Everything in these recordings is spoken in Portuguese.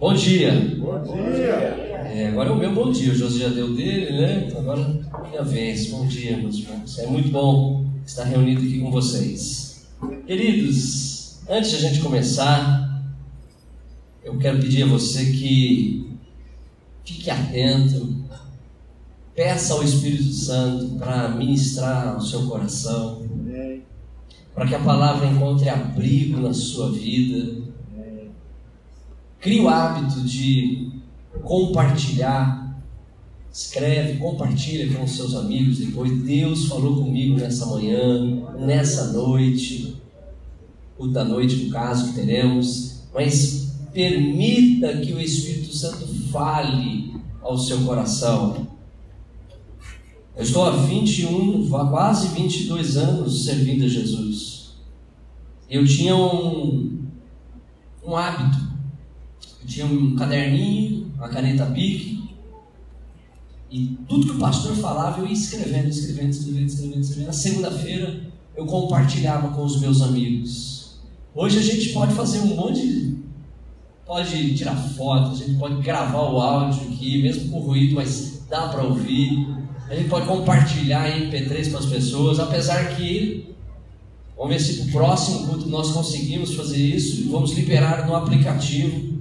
Bom dia. Bom dia. É, agora é o meu bom dia. O José já deu dele, né? Agora é minha vez. Bom dia, meus irmãos. É muito bom estar reunido aqui com vocês. Queridos, antes de a gente começar, eu quero pedir a você que fique atento, peça ao Espírito Santo para ministrar ao seu coração, para que a palavra encontre abrigo na sua vida. Crie o hábito de compartilhar. Escreve, compartilha com os seus amigos depois. Deus falou comigo nessa manhã, nessa noite, ou da noite, no caso, que teremos. Mas permita que o Espírito Santo fale ao seu coração. Eu estou há 21, há quase 22 anos servindo a Jesus. Eu tinha um, um hábito. Tinha um caderninho, uma caneta bic, e tudo que o pastor falava eu ia escrevendo, escrevendo, escrevendo, escrevendo, escrevendo. Na segunda-feira eu compartilhava com os meus amigos. Hoje a gente pode fazer um monte de. Pode tirar fotos, a gente pode gravar o áudio aqui, mesmo com ruído, mas dá para ouvir. A gente pode compartilhar em MP3 com as pessoas, apesar que, vamos ver se no próximo culto nós conseguimos fazer isso vamos liberar no aplicativo,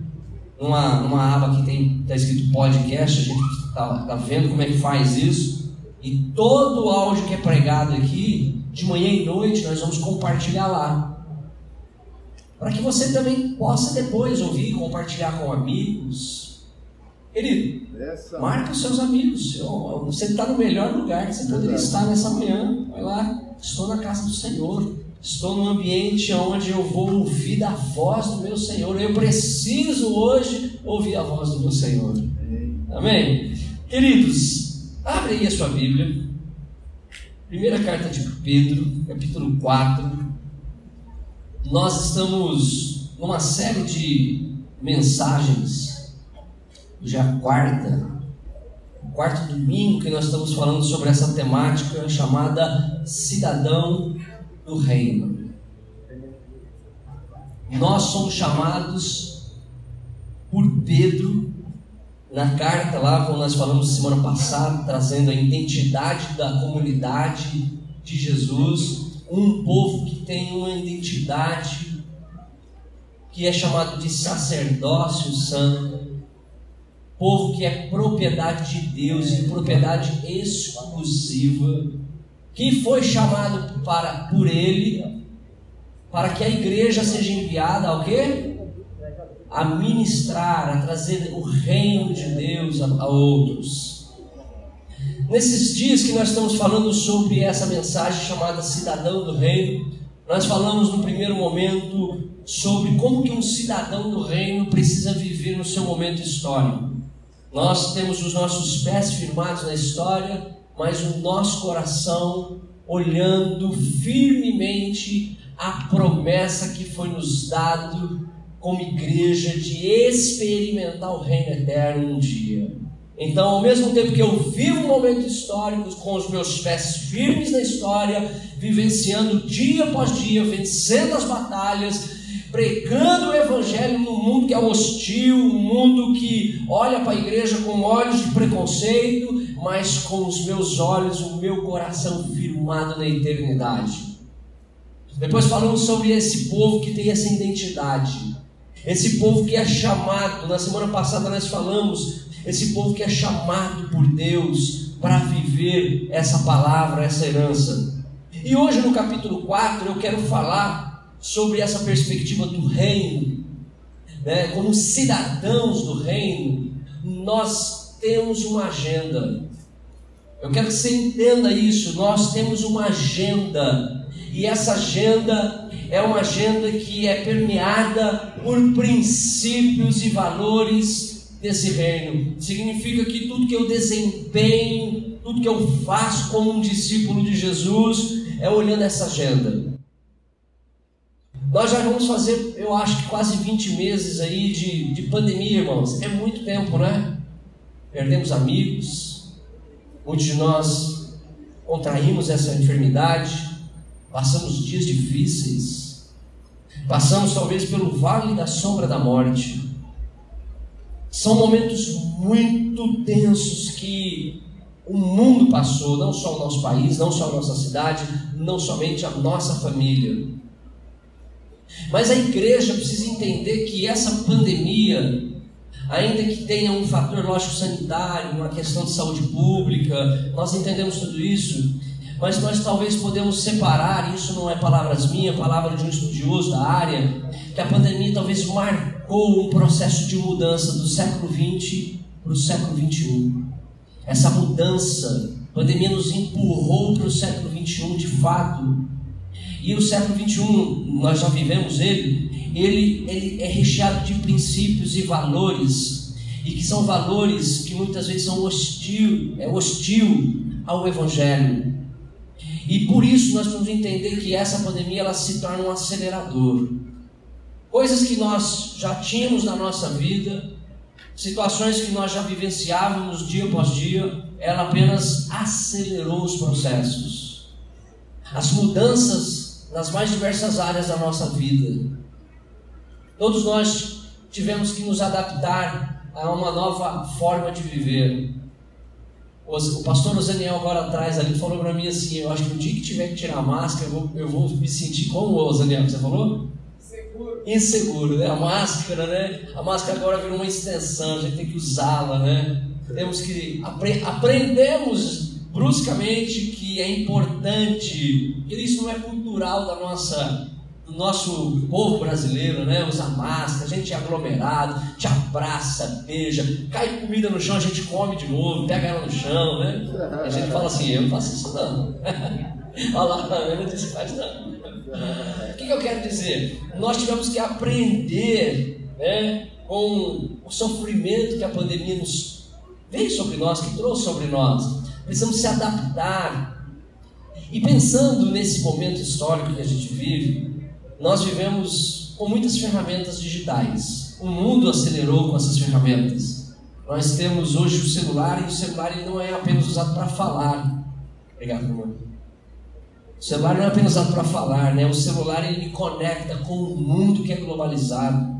numa, numa aba que tem está escrito podcast, a gente está tá vendo como é que faz isso. E todo o áudio que é pregado aqui, de manhã e noite, nós vamos compartilhar lá. Para que você também possa depois ouvir e compartilhar com amigos, Querido, Essa... marca os seus amigos. Você está no melhor lugar que você poderia estar nessa manhã. Vai lá, estou na casa do Senhor. Estou num ambiente onde eu vou ouvir da voz do meu Senhor. Eu preciso hoje ouvir a voz do meu Senhor. Amém? Queridos, abre aí a sua Bíblia. Primeira carta de Pedro, capítulo 4. Nós estamos numa série de mensagens já a quarta, quarto domingo que nós estamos falando sobre essa temática chamada Cidadão do Reino. Nós somos chamados por Pedro na carta lá, como nós falamos semana passada, trazendo a identidade da comunidade de Jesus, um povo que tem uma identidade que é chamado de sacerdócio santo, povo que é propriedade de Deus e propriedade exclusiva, que foi chamado para por ele para que a igreja seja enviada ao quê? A ministrar, a trazer o reino de Deus a, a outros. Nesses dias que nós estamos falando sobre essa mensagem chamada Cidadão do Reino, nós falamos no primeiro momento sobre como que um cidadão do reino precisa viver no seu momento histórico. Nós temos os nossos pés firmados na história, mas o nosso coração olhando firmemente a promessa que foi nos dado como igreja de experimentar o reino eterno um dia. Então, ao mesmo tempo que eu vivo um momento histórico com os meus pés firmes na história, vivenciando dia após dia, vencendo as batalhas, pregando o evangelho no mundo que é hostil, um mundo que olha para a igreja com olhos de preconceito, mas com os meus olhos, o meu coração firmado na eternidade. Depois falamos sobre esse povo que tem essa identidade, esse povo que é chamado, na semana passada nós falamos, esse povo que é chamado por Deus para viver essa palavra, essa herança. E hoje no capítulo 4 eu quero falar sobre essa perspectiva do reino, né? como cidadãos do reino, nós temos uma agenda. Eu quero que você entenda isso. Nós temos uma agenda, e essa agenda é uma agenda que é permeada por princípios e valores desse reino. Significa que tudo que eu desempenho, tudo que eu faço como um discípulo de Jesus, é olhando essa agenda. Nós já vamos fazer, eu acho que quase 20 meses aí de, de pandemia, irmãos. É muito tempo, né? Perdemos amigos, muitos de nós contraímos essa enfermidade, passamos dias difíceis. Passamos talvez pelo vale da sombra da morte. São momentos muito tensos que o mundo passou, não só o nosso país, não só a nossa cidade, não somente a nossa família. Mas a igreja precisa entender que essa pandemia, ainda que tenha um fator lógico sanitário, uma questão de saúde pública, nós entendemos tudo isso, mas nós talvez podemos separar, isso não é palavras minhas, é palavra de um estudioso da área, que a pandemia talvez marcou um processo de mudança do século XX para o século XXI. Essa mudança, a pandemia nos empurrou para o século XXI de fato, e o século XXI, nós já vivemos ele, ele, ele é recheado de princípios e valores, e que são valores que muitas vezes são hostil, é hostil ao Evangelho. E por isso nós vamos entender que essa pandemia ela se torna um acelerador. Coisas que nós já tínhamos na nossa vida, situações que nós já vivenciávamos dia após dia, ela apenas acelerou os processos. As mudanças nas mais diversas áreas da nossa vida. Todos nós tivemos que nos adaptar a uma nova forma de viver. O pastor Osaniel agora atrás ali falou para mim assim, eu acho que no dia que tiver que tirar a máscara, eu vou, eu vou me sentir como o Osaniel, você falou? Inseguro. Inseguro, né? A máscara, né? A máscara agora virou uma extensão, a gente tem que usá-la, né? Temos que apre aprendemos bruscamente que é importante, que isso não é cultural da nossa, do nosso povo brasileiro, né? Usar máscara, a gente é aglomerado, te abraça, beija, cai comida no chão, a gente come de novo, pega ela no chão, né? A gente fala assim, eu não faço isso não. Olha lá, eu não disse faz não. O que, que eu quero dizer? Nós tivemos que aprender né, com o sofrimento que a pandemia nos veio sobre nós, que trouxe sobre nós precisamos se adaptar. E pensando nesse momento histórico que a gente vive, nós vivemos com muitas ferramentas digitais. O mundo acelerou com essas ferramentas. Nós temos hoje o celular e o celular ele não é apenas usado para falar. Obrigado, irmão. O celular não é apenas usado para falar, né? O celular ele conecta com o mundo que é globalizado.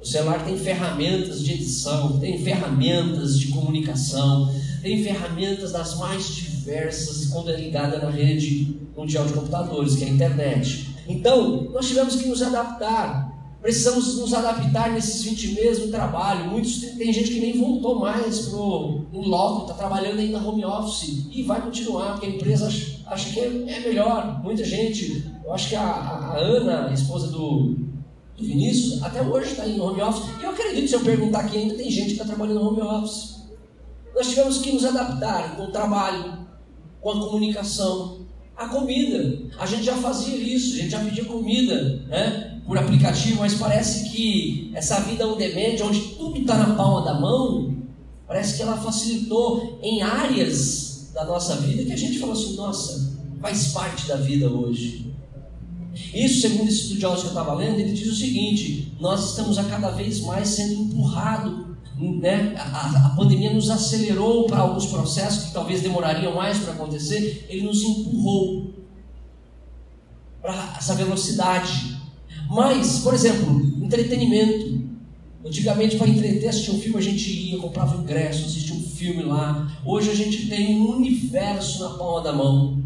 O celular tem ferramentas de edição, tem ferramentas de comunicação, tem ferramentas das mais diversas quando é ligada na rede mundial de computadores, que é a internet. Então, nós tivemos que nos adaptar. Precisamos nos adaptar nesses 20 meses no trabalho. Muitos tem gente que nem voltou mais pro um loco, está trabalhando ainda home office e vai continuar, porque a empresa acha, acha que é, é, melhor. Muita gente, eu acho que a, a Ana, a esposa do, do Vinícius, até hoje está em home office. E eu acredito, se eu perguntar aqui, ainda tem gente que está trabalhando home office. Nós tivemos que nos adaptar com o trabalho, com a comunicação, a comida. A gente já fazia isso, a gente já pedia comida né, por aplicativo, mas parece que essa vida on demand, onde tudo está na palma da mão, parece que ela facilitou em áreas da nossa vida que a gente falou assim: nossa, faz parte da vida hoje. Isso, segundo esse estudioso que eu estava lendo, ele diz o seguinte: nós estamos a cada vez mais sendo empurrados né, a, a, pandemia nos acelerou para alguns processos que talvez demorariam mais para acontecer, ele nos empurrou para essa velocidade. Mas, por exemplo, entretenimento. Antigamente, para entreter, assistir um filme, a gente ia, comprava ingresso, assistia um filme lá. Hoje a gente tem um universo na palma da mão.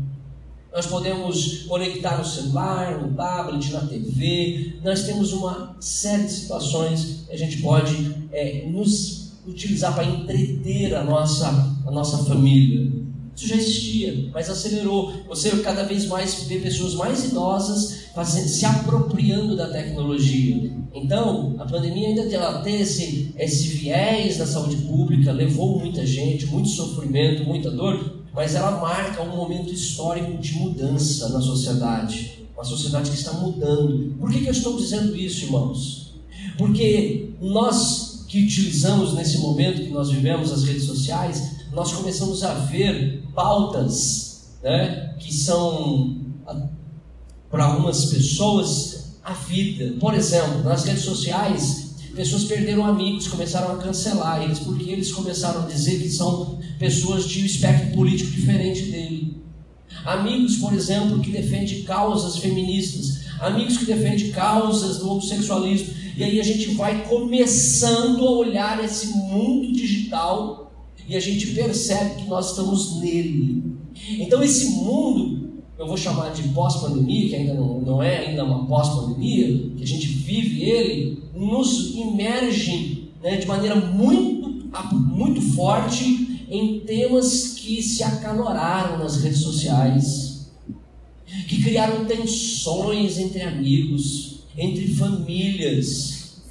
Nós podemos conectar no celular, no tablet, na TV. Nós temos uma série de situações que a gente pode é, nos utilizar para entreter a nossa, a nossa família. Isso já existia, mas acelerou. Você cada vez mais vê pessoas mais idosas fazendo, se apropriando da tecnologia. Então, a pandemia ainda ela tem esse, esse viés da saúde pública, levou muita gente, muito sofrimento, muita dor, mas ela marca um momento histórico de mudança na sociedade, uma sociedade que está mudando. Por que, que eu estou dizendo isso, irmãos? Porque nós que utilizamos nesse momento que nós vivemos as redes sociais, nós começamos a ver pautas né, que são, para algumas pessoas, a vida. Por exemplo, nas redes sociais, Pessoas perderam amigos, começaram a cancelar eles, porque eles começaram a dizer que são pessoas de um espectro político diferente dele. Amigos, por exemplo, que defendem causas feministas. amigos que defendem causas do homossexualismo. E aí a gente vai começando a olhar esse mundo digital e a gente percebe que nós estamos nele. Então esse mundo, eu vou chamar de pós-pandemia, que ainda não, não é ainda uma pós-pandemia, que a gente vive ele, nos imerge né, de maneira muito, muito forte em temas que se acaloraram nas redes sociais, que criaram tensões entre amigos, entre famílias,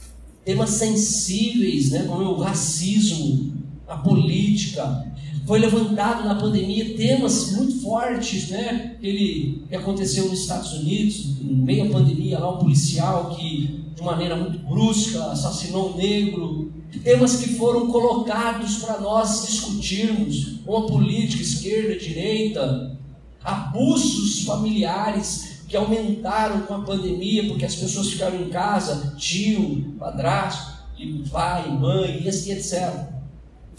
temas sensíveis, né, como o racismo, a política. Foi levantado na pandemia temas muito fortes, né? Ele que aconteceu nos Estados Unidos, em meio à pandemia, lá um policial que de maneira muito brusca assassinou um negro. Temas que foram colocados para nós discutirmos, uma política esquerda, direita, abusos familiares que aumentaram com a pandemia, porque as pessoas ficaram em casa, tio, padrasto, pai, mãe, e assim, etc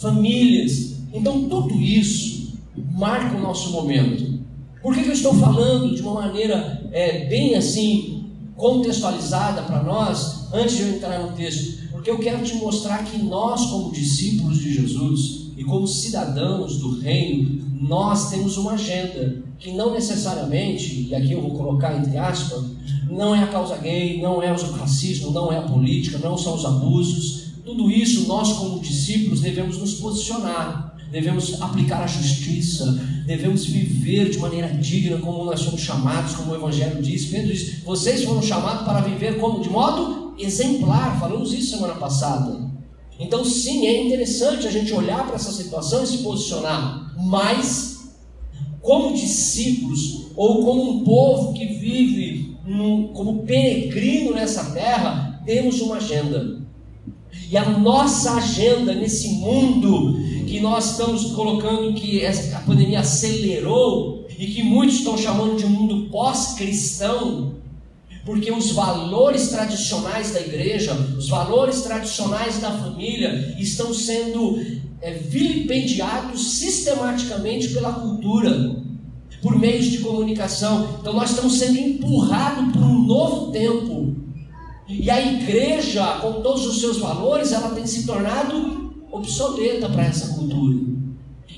famílias. Então, tudo isso marca o nosso momento. Por que, que eu estou falando de uma maneira é, bem assim, contextualizada para nós, antes de eu entrar no texto? Porque eu quero te mostrar que nós, como discípulos de Jesus e como cidadãos do reino, nós temos uma agenda que não necessariamente, e aqui eu vou colocar entre aspas, não é a causa gay, não é o racismo, não é a política, não são os abusos, tudo isso nós, como discípulos, devemos nos posicionar, devemos aplicar a justiça, devemos viver de maneira digna, como nós somos chamados, como o Evangelho diz. Pedro diz: vocês foram chamados para viver como de modo exemplar. Falamos isso semana passada. Então, sim, é interessante a gente olhar para essa situação e se posicionar, mas, como discípulos, ou como um povo que vive como peregrino nessa terra, temos uma agenda. E a nossa agenda nesse mundo que nós estamos colocando que a pandemia acelerou e que muitos estão chamando de mundo pós-cristão, porque os valores tradicionais da igreja, os valores tradicionais da família estão sendo é, vilipendiados sistematicamente pela cultura, por meios de comunicação. Então nós estamos sendo empurrados para um novo tempo e a igreja, com todos os seus valores, ela tem se tornado obsoleta para essa cultura.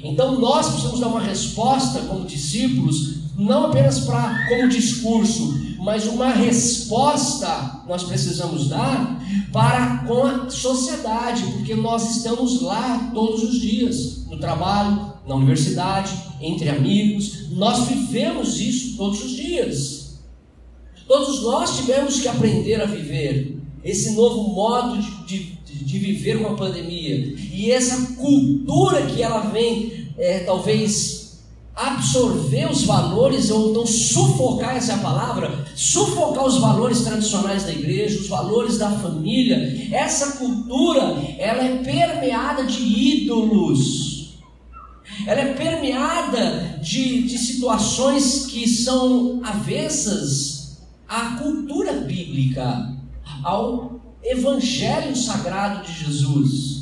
Então nós precisamos dar uma resposta como discípulos, não apenas para como discurso, mas uma resposta nós precisamos dar para com a sociedade, porque nós estamos lá todos os dias, no trabalho, na universidade, entre amigos, nós vivemos isso todos os dias. Todos nós tivemos que aprender a viver esse novo modo de, de, de viver com a pandemia. E essa cultura que ela vem, é, talvez, absorver os valores, ou então sufocar essa é palavra, sufocar os valores tradicionais da igreja, os valores da família. Essa cultura, ela é permeada de ídolos. Ela é permeada de, de situações que são avessas à cultura bíblica, ao evangelho sagrado de Jesus.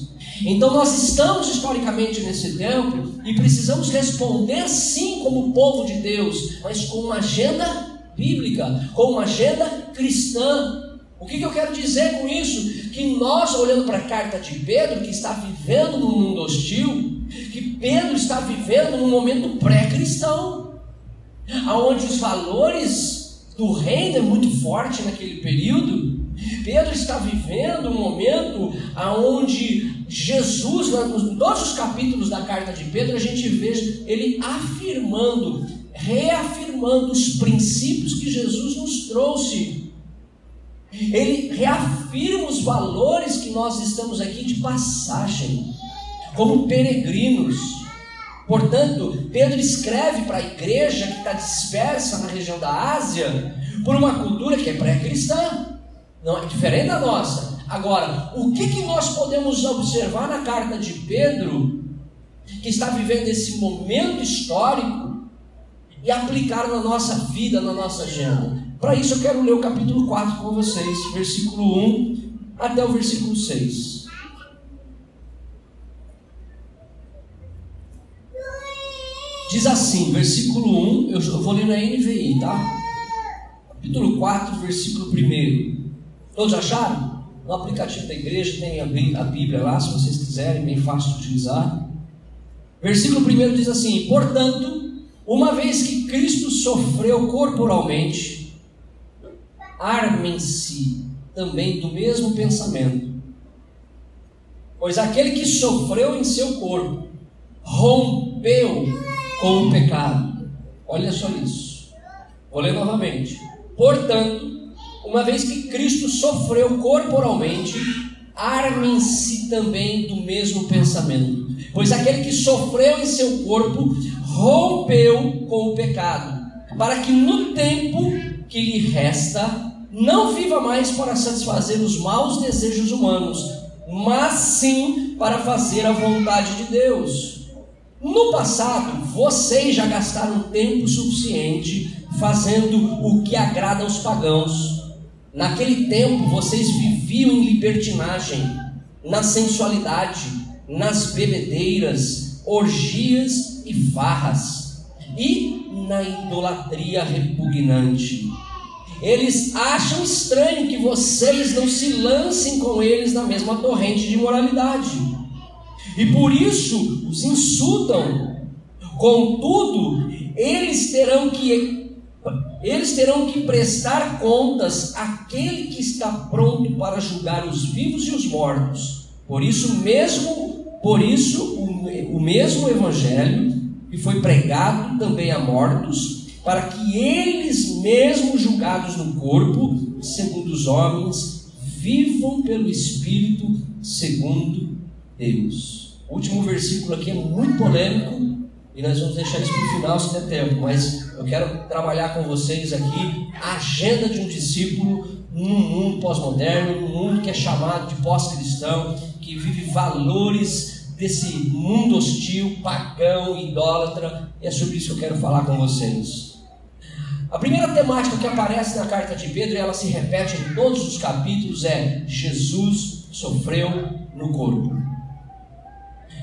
Então nós estamos historicamente nesse tempo e precisamos responder sim como povo de Deus, mas com uma agenda bíblica, com uma agenda cristã. O que, que eu quero dizer com isso? Que nós, olhando para a carta de Pedro, que está vivendo num mundo hostil, que Pedro está vivendo num momento pré-cristão, aonde os valores do reino é muito forte naquele período. Pedro está vivendo um momento onde Jesus, em todos os capítulos da carta de Pedro, a gente vê ele afirmando, reafirmando os princípios que Jesus nos trouxe. Ele reafirma os valores que nós estamos aqui de passagem, como peregrinos. Portanto, Pedro escreve para a igreja que está dispersa na região da Ásia por uma cultura que é pré-cristã, não é diferente da nossa. Agora, o que, que nós podemos observar na carta de Pedro, que está vivendo esse momento histórico, e aplicar na nossa vida, na nossa agenda? Para isso, eu quero ler o capítulo 4 com vocês, versículo 1 até o versículo 6. Diz assim, versículo 1, eu vou ler na NVI, tá? capítulo 4, versículo 1. Todos acharam? No aplicativo da igreja tem a Bíblia lá, se vocês quiserem, bem fácil de utilizar. Versículo 1 diz assim: Portanto, uma vez que Cristo sofreu corporalmente, armem-se também do mesmo pensamento. Pois aquele que sofreu em seu corpo rompeu com o pecado. Olha só isso. Vou ler novamente. Portanto, uma vez que Cristo sofreu corporalmente, armem-se também do mesmo pensamento. Pois aquele que sofreu em seu corpo rompeu com o pecado, para que no tempo que lhe resta, não viva mais para satisfazer os maus desejos humanos, mas sim para fazer a vontade de Deus. No passado, vocês já gastaram tempo suficiente fazendo o que agrada aos pagãos. Naquele tempo, vocês viviam em libertinagem, na sensualidade, nas bebedeiras, orgias e farras, e na idolatria repugnante. Eles acham estranho que vocês não se lancem com eles na mesma torrente de moralidade. E por isso os insultam. Contudo, eles terão que eles terão que prestar contas àquele que está pronto para julgar os vivos e os mortos. Por isso mesmo, por isso o, o mesmo evangelho que foi pregado também a mortos, para que eles mesmos julgados no corpo, segundo os homens, vivam pelo espírito segundo Deus. O último versículo aqui é muito polêmico, e nós vamos deixar isso para o final se der tempo, mas eu quero trabalhar com vocês aqui a agenda de um discípulo num mundo pós-moderno, num mundo que é chamado de pós-cristão, que vive valores desse mundo hostil, pagão, idólatra. E é sobre isso que eu quero falar com vocês. A primeira temática que aparece na carta de Pedro, e ela se repete em todos os capítulos, é Jesus sofreu no corpo.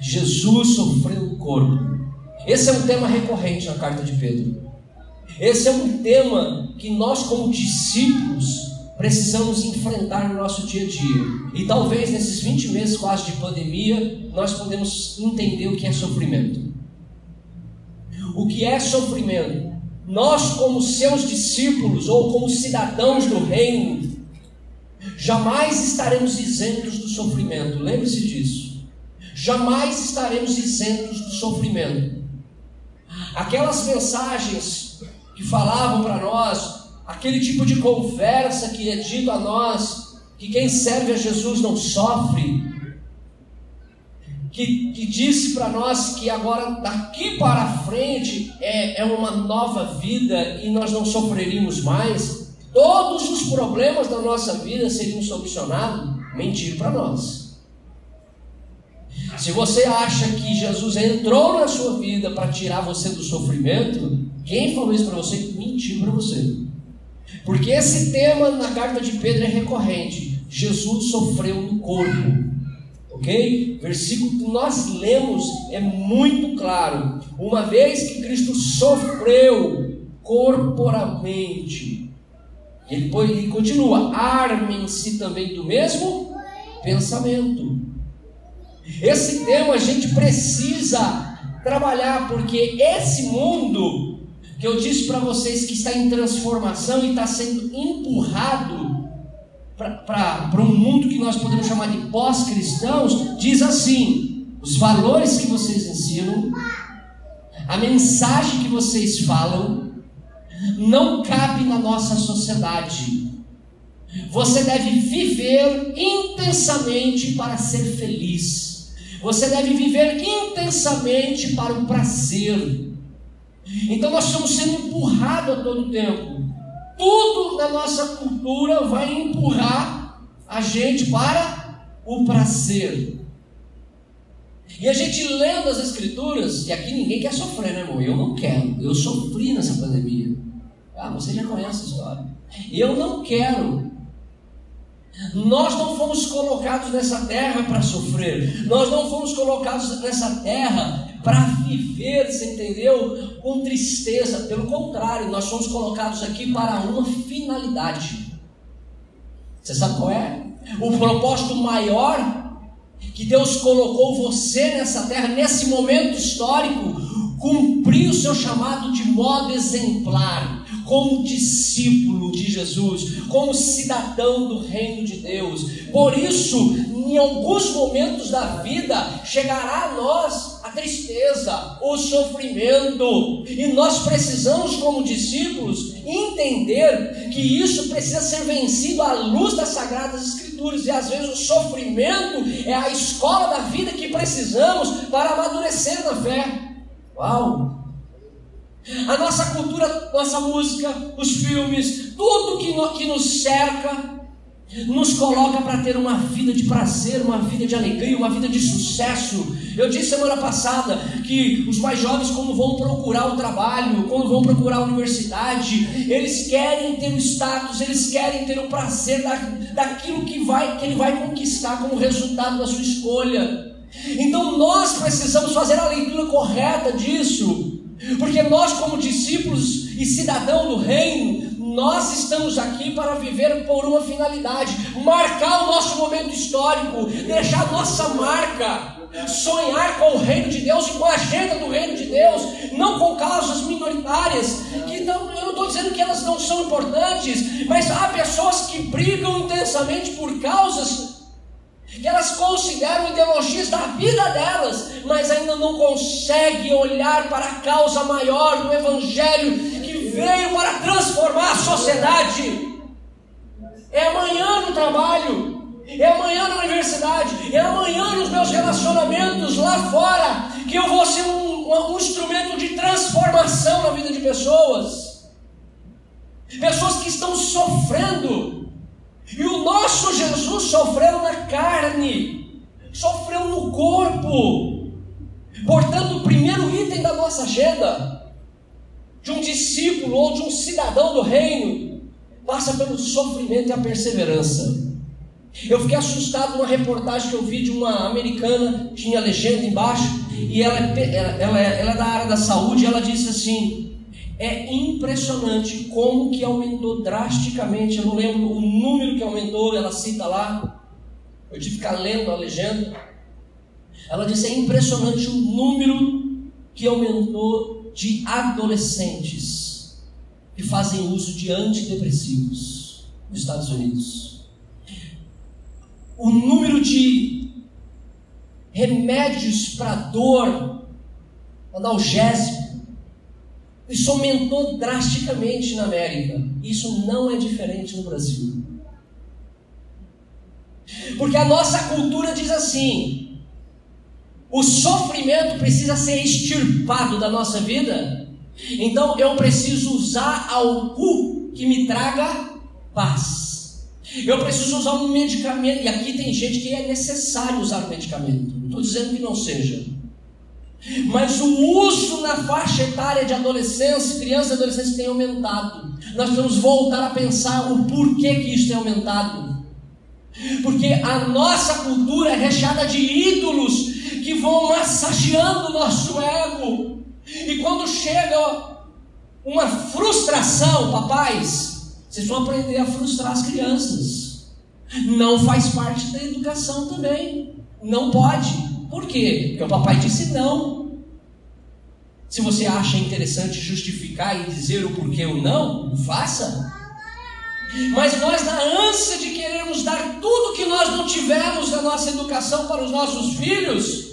Jesus sofreu no corpo. Esse é um tema recorrente na carta de Pedro. Esse é um tema que nós, como discípulos, precisamos enfrentar no nosso dia a dia. E talvez nesses 20 meses quase de pandemia, nós podemos entender o que é sofrimento. O que é sofrimento? Nós, como seus discípulos ou como cidadãos do reino, jamais estaremos isentos do sofrimento. Lembre-se disso. Jamais estaremos isentos do sofrimento. Aquelas mensagens que falavam para nós, aquele tipo de conversa que é dito a nós, que quem serve a Jesus não sofre, que, que disse para nós que agora daqui para frente é, é uma nova vida e nós não sofreríamos mais, todos os problemas da nossa vida seriam solucionados, mentir para nós. Se você acha que Jesus entrou na sua vida para tirar você do sofrimento, quem falou isso para você mentiu para você. Porque esse tema na carta de Pedro é recorrente. Jesus sofreu no corpo. Ok? Versículo que nós lemos é muito claro. Uma vez que Cristo sofreu corporalmente, ele, ele continua: armem-se também do mesmo pensamento. Esse tema a gente precisa trabalhar, porque esse mundo que eu disse para vocês que está em transformação e está sendo empurrado para um mundo que nós podemos chamar de pós-cristãos, diz assim: os valores que vocês ensinam, a mensagem que vocês falam, não cabe na nossa sociedade. Você deve viver intensamente para ser feliz. Você deve viver intensamente para o prazer. Então nós estamos sendo empurrados a todo tempo. Tudo na nossa cultura vai empurrar a gente para o prazer. E a gente lendo as escrituras, e aqui ninguém quer sofrer, né, irmão? Eu não quero. Eu sofri nessa pandemia. Ah, você já conhece a história. Eu não quero. Nós não fomos colocados nessa terra para sofrer. Nós não fomos colocados nessa terra para viver, você entendeu? Com tristeza. Pelo contrário, nós somos colocados aqui para uma finalidade. Você sabe qual é? O propósito maior que Deus colocou você nessa terra, nesse momento histórico, cumprir o seu chamado de modo exemplar, como discípulo de Jesus, como cidadão do reino de Deus. Por isso, em alguns momentos da vida, chegará a nós a tristeza, o sofrimento, e nós precisamos, como discípulos, entender que isso precisa ser vencido à luz das Sagradas Escrituras, e às vezes o sofrimento é a escola da vida que precisamos para amadurecer na fé. Uau! A nossa cultura, nossa música, os filmes, tudo que, no, que nos cerca, nos coloca para ter uma vida de prazer, uma vida de alegria, uma vida de sucesso. Eu disse semana passada que os mais jovens, quando vão procurar o trabalho, quando vão procurar a universidade, eles querem ter o status, eles querem ter o prazer da, daquilo que, vai, que ele vai conquistar como resultado da sua escolha. Então nós precisamos fazer a leitura correta disso, porque nós, como discípulos e cidadão do reino, nós estamos aqui para viver por uma finalidade, marcar o nosso momento histórico, deixar nossa marca, sonhar com o reino de Deus e com a agenda do reino de Deus, não com causas minoritárias, que não, eu não estou dizendo que elas não são importantes, mas há pessoas que brigam intensamente por causas que elas consideram ideologias da vida delas, mas ainda não conseguem olhar para a causa maior do Evangelho que veio para transformar a sociedade. É amanhã no trabalho, é amanhã na universidade, é amanhã nos meus relacionamentos lá fora que eu vou ser um, um instrumento de transformação na vida de pessoas. Pessoas que estão sofrendo e o nosso Jesus sofreu na carne, sofreu no corpo. Portanto, o primeiro item da nossa agenda, de um discípulo ou de um cidadão do reino, passa pelo sofrimento e a perseverança. Eu fiquei assustado numa reportagem que eu vi de uma americana, tinha legenda embaixo, e ela, é ela, ela, é, ela é da área da saúde, e ela disse assim: é impressionante como que aumentou drasticamente. Eu não lembro o número que aumentou, ela cita lá. Eu tive que ficar lendo a legenda. Ela diz: é impressionante o número que aumentou de adolescentes que fazem uso de antidepressivos nos Estados Unidos. O número de remédios para dor, analgésico, isso aumentou drasticamente na América. Isso não é diferente no Brasil. Porque a nossa cultura diz assim: o sofrimento precisa ser extirpado da nossa vida. Então eu preciso usar algo que me traga paz. Eu preciso usar um medicamento. E aqui tem gente que é necessário usar o medicamento. Não estou dizendo que não seja. Mas o uso na faixa etária de adolescência, criança e adolescência tem aumentado. Nós precisamos voltar a pensar o porquê que isso tem aumentado. Porque a nossa cultura é recheada de ídolos que vão massageando o nosso ego. E quando chega uma frustração, papais, vocês vão aprender a frustrar as crianças. Não faz parte da educação também. Não pode. Por quê? Porque o papai disse não. Se você acha interessante justificar e dizer o porquê ou não, faça. Mas nós, na ânsia de querermos dar tudo que nós não tivemos na nossa educação para os nossos filhos,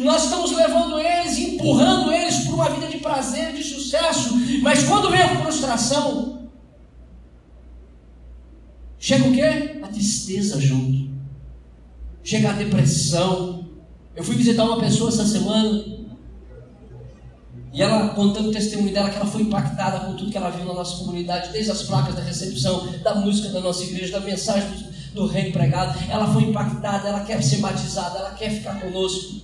nós estamos levando eles, empurrando eles para uma vida de prazer, de sucesso. Mas quando vem a frustração, chega o quê? A tristeza junto. Chega a depressão, eu fui visitar uma pessoa essa semana e ela contando o testemunho dela que ela foi impactada com tudo que ela viu na nossa comunidade, desde as placas da recepção, da música da nossa igreja, da mensagem do, do pregado. Ela foi impactada, ela quer ser batizada, ela quer ficar conosco.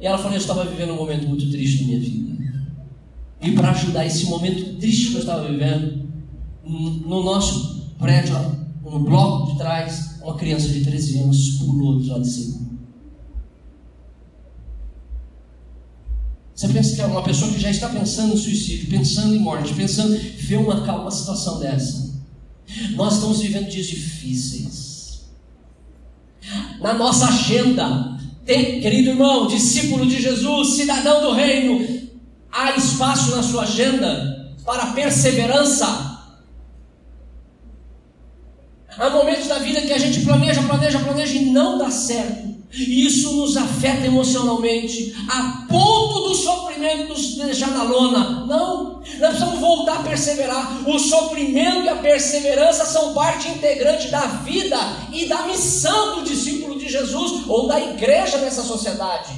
E ela falou: Eu estava vivendo um momento muito triste na minha vida. E para ajudar esse momento triste que eu estava vivendo, no nosso prédio, no bloco de trás, uma criança de 13 anos pulou do lado de cima. Você pensa que é uma pessoa que já está pensando em suicídio, pensando em morte, pensando, vê uma, uma situação dessa. Nós estamos vivendo dias difíceis. Na nossa agenda, tem, querido irmão, discípulo de Jesus, cidadão do reino, há espaço na sua agenda para perseverança. Há momentos da vida que a gente planeja, planeja, planeja e não dá certo. E isso nos afeta emocionalmente, a ponto do sofrimento nos deixar na lona. Não, nós precisamos voltar a perseverar. O sofrimento e a perseverança são parte integrante da vida e da missão do discípulo de Jesus ou da igreja nessa sociedade.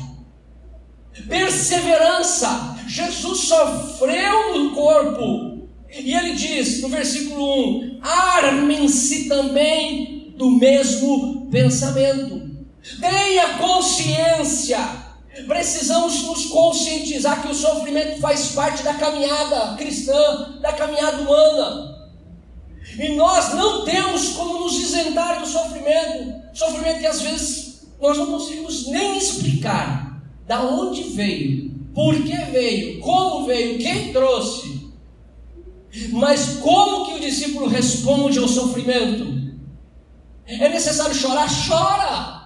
Perseverança. Jesus sofreu no corpo. E ele diz no versículo 1: armem-se também do mesmo pensamento. Tenha consciência. Precisamos nos conscientizar que o sofrimento faz parte da caminhada cristã, da caminhada humana. E nós não temos como nos isentar do sofrimento. Sofrimento que às vezes nós não conseguimos nem explicar da onde veio, por que veio, como veio, quem trouxe. Mas como que o discípulo responde ao sofrimento? É necessário chorar? Chora!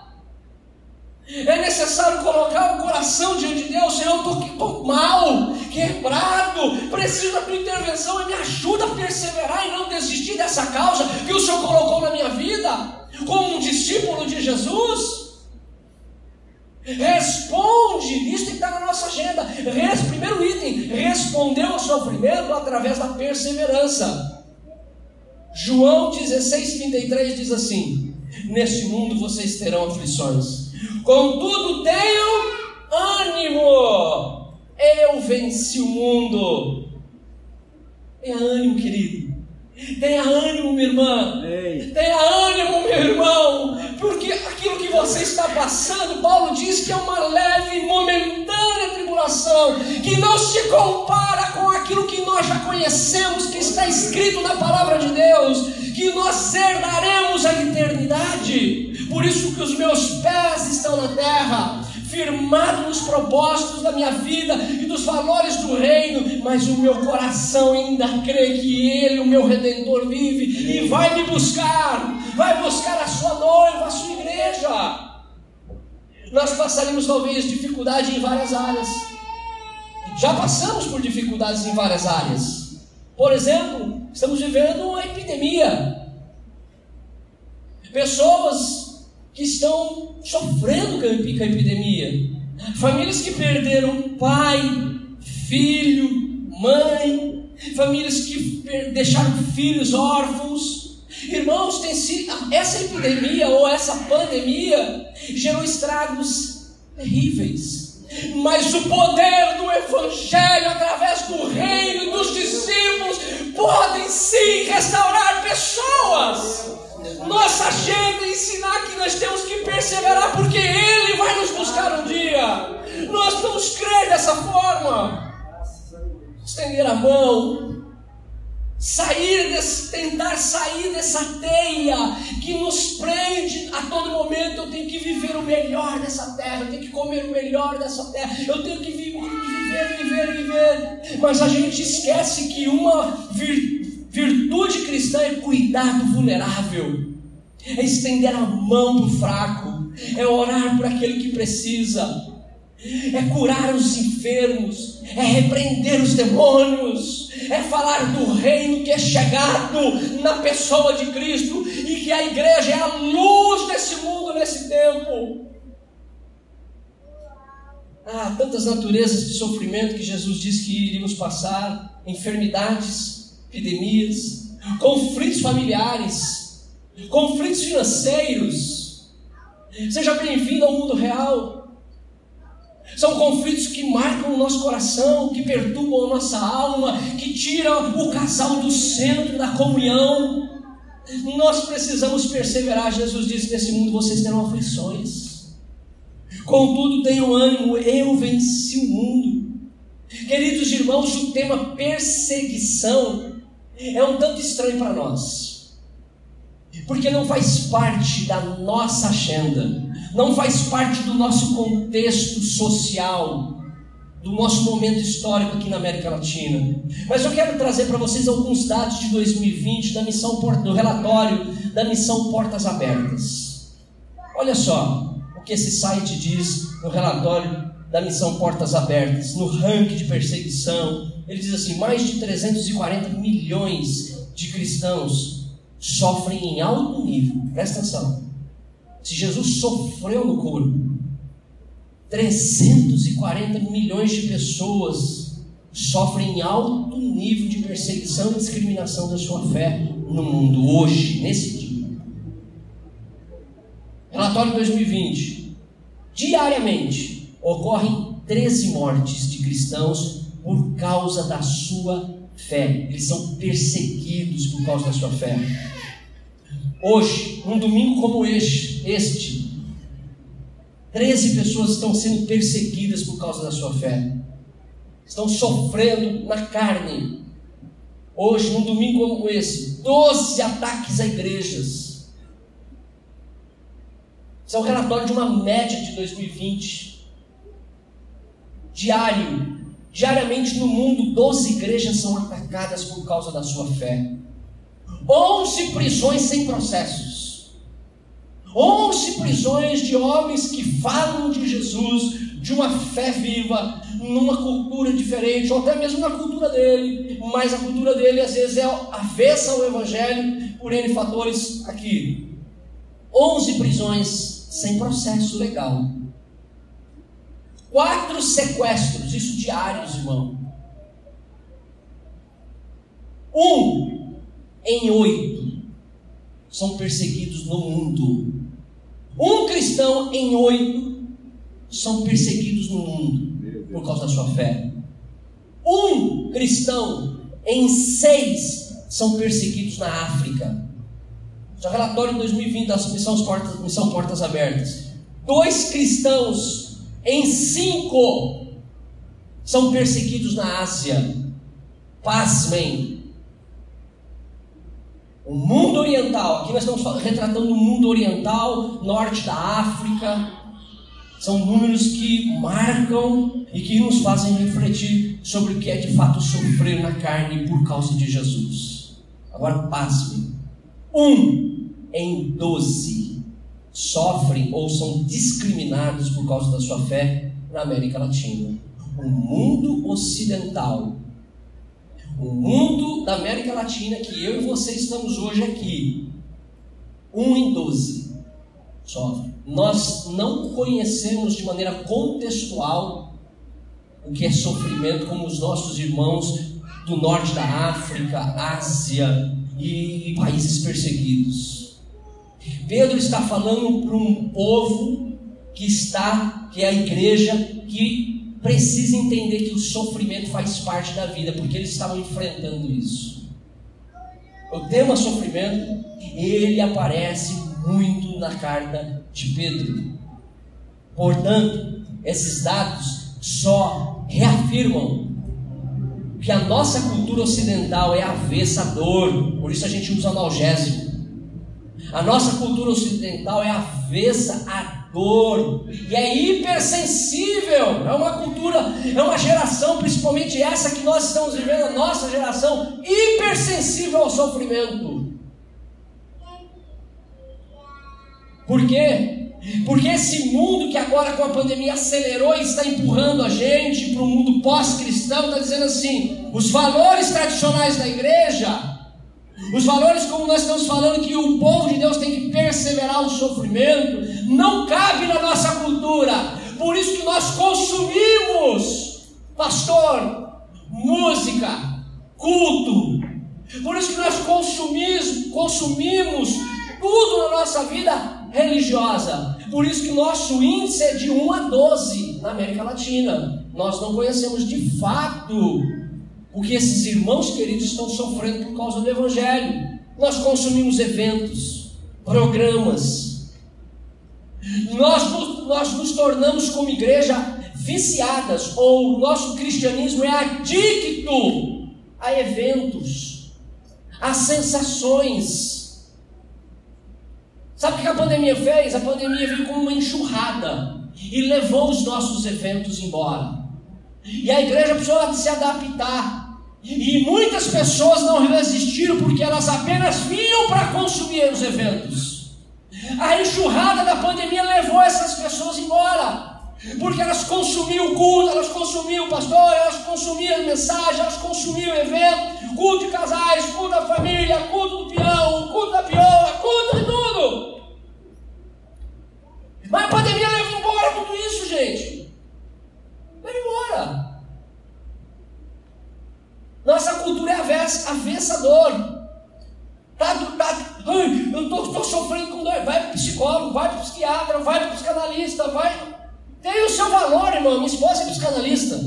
É necessário colocar o coração diante de Deus, Senhor, eu estou mal, quebrado, preciso da tua intervenção e me ajuda a perseverar e não desistir dessa causa que o Senhor colocou na minha vida, como um discípulo de Jesus. Responde, isso tem que estar na nossa agenda. Res, primeiro item, respondeu ao sofrimento através da perseverança. João 16,33 diz assim: Neste mundo vocês terão aflições Contudo, tenham ânimo. Eu venci o mundo. Tenha ânimo, querido. Tenha ânimo, minha irmã. Ei. Tenha ânimo, meu irmão. Porque aquilo que você está passando, Paulo diz que é uma leve, momentânea tribulação, que não se compara com aquilo que nós já conhecemos, que está escrito na palavra de Deus, que nós herdaremos a eternidade. Por isso que os meus pés estão na terra, firmado nos propósitos da minha vida e dos valores do reino, mas o meu coração ainda crê que Ele, o meu Redentor, vive e vai me buscar, vai buscar a sua noiva, a sua igreja. Nós passaremos talvez dificuldade em várias áreas. Já passamos por dificuldades em várias áreas. Por exemplo, estamos vivendo uma epidemia. Pessoas que estão sofrendo com a epidemia. Famílias que perderam pai, filho, mãe, famílias que deixaram filhos órfãos. Irmãos, tem sido, essa epidemia ou essa pandemia gerou estragos terríveis. Mas o poder do Evangelho, através do reino dos discípulos, podem sim restaurar pessoas. Nossa agenda ensinar que nós temos que perseverar, porque Ele vai nos buscar um dia. Nós vamos crer dessa forma. Estender a mão, sair desse, tentar sair dessa teia que nos prende a todo momento. Eu tenho que viver o melhor dessa terra, eu tenho que comer o melhor dessa terra, eu tenho que viver, viver, viver, viver. Mas a gente esquece que uma virtude cristã é cuidar do vulnerável é estender a mão para o fraco, é orar por aquele que precisa, é curar os enfermos, é repreender os demônios, é falar do reino que é chegado na pessoa de Cristo e que a igreja é a luz desse mundo nesse tempo. Ah, tantas naturezas de sofrimento que Jesus disse que iríamos passar, enfermidades, epidemias, conflitos familiares, conflitos financeiros. Seja bem-vindo ao mundo real. São conflitos que marcam o nosso coração, que perturbam a nossa alma, que tiram o casal do centro da comunhão. Nós precisamos perseverar. Jesus disse: Nesse mundo vocês terão aflições. Contudo, tenham ânimo, eu venci o mundo. Queridos irmãos, o tema perseguição é um tanto estranho para nós porque não faz parte da nossa agenda, não faz parte do nosso contexto social. do nosso momento histórico aqui na América Latina. Mas eu quero trazer para vocês alguns dados de 2020 da missão do relatório da missão Portas Abertas. Olha só o que esse site diz no relatório da missão Portas Abertas, no ranking de perseguição. Ele diz assim: mais de 340 milhões de cristãos sofrem em alto nível. Presta atenção. Se Jesus sofreu no corpo, 340 milhões de pessoas sofrem em alto nível de perseguição e discriminação da sua fé no mundo hoje, nesse dia. Relatório 2020. Diariamente ocorrem 13 mortes de cristãos por causa da sua fé. Eles são perseguidos por causa da sua fé. Hoje, num domingo como este, este 13 pessoas estão sendo perseguidas por causa da sua fé. Estão sofrendo na carne. Hoje, num domingo como esse, 12 ataques a igrejas. Isso é um relatório de uma média de 2020. Diário. Diariamente no mundo, 12 igrejas são atacadas por causa da sua fé. 11 prisões sem processos. 11 prisões de homens que falam de Jesus, de uma fé viva, numa cultura diferente, ou até mesmo na cultura dele, mas a cultura dele às vezes é avessa ao Evangelho por N fatores aqui. 11 prisões sem processo legal. Quatro sequestros, isso diários, irmão. Um em oito são perseguidos no mundo um cristão em oito são perseguidos no mundo por causa da sua fé. Um cristão em seis são perseguidos na África. Já relatório em 2020 da Missão Portas, Missão Portas Abertas. Dois cristãos em cinco são perseguidos na Ásia. Pasmem. O mundo oriental, aqui nós estamos retratando o mundo oriental, norte da África. São números que marcam e que nos fazem refletir sobre o que é de fato sofrer na carne por causa de Jesus. Agora pasme. Um em doze sofrem ou são discriminados por causa da sua fé na América Latina. O mundo ocidental o mundo da América Latina que eu e você estamos hoje aqui, um em doze sofre. Nós não conhecemos de maneira contextual o que é sofrimento como os nossos irmãos do norte da África, Ásia e países perseguidos. Pedro está falando para um povo que está, que é a igreja, que precisa entender que o sofrimento faz parte da vida, porque eles estavam enfrentando isso. O tema sofrimento, ele aparece muito na carta de Pedro. Portanto, esses dados só reafirmam que a nossa cultura ocidental é avessa à dor, por isso a gente usa analgésico. A nossa cultura ocidental é avessa à dor, e é hipersensível. É uma cultura, é uma geração, principalmente essa que nós estamos vivendo, a nossa geração, hipersensível ao sofrimento. Por quê? Porque esse mundo que agora com a pandemia acelerou e está empurrando a gente para o mundo pós-cristão, está dizendo assim: os valores tradicionais da igreja os valores, como nós estamos falando, que o povo de Deus tem que perseverar o sofrimento, não cabe na nossa cultura. Por isso que nós consumimos, pastor, música, culto. Por isso que nós consumimos, consumimos tudo na nossa vida religiosa. Por isso que nosso índice é de 1 a 12 na América Latina. Nós não conhecemos de fato o que esses irmãos queridos estão sofrendo por causa do Evangelho. Nós consumimos eventos, programas, nós, nós nos tornamos como igreja viciadas, ou o nosso cristianismo é adicto a eventos, a sensações. Sabe o que a pandemia fez? A pandemia veio como uma enxurrada e levou os nossos eventos embora. E a igreja precisou se adaptar. E muitas pessoas não resistiram porque elas apenas vinham para consumir os eventos. A enxurrada da pandemia levou essas pessoas embora. Porque elas consumiam o culto, elas consumiam o pastor, elas consumiam a mensagem, elas consumiam o evento, culto de casais, culto da família, culto do peão, culto da piola, culto de tudo. Mas a pandemia leva embora tudo isso, gente. Leva embora. Nossa cultura é avessa, avessa dor. Tá, tá, eu estou sofrendo com dor. Vai para o psicólogo, vai para o psiquiatra, vai para o psicanalista, vai. Tem o seu valor, irmão. Minha esposa é psicanalista.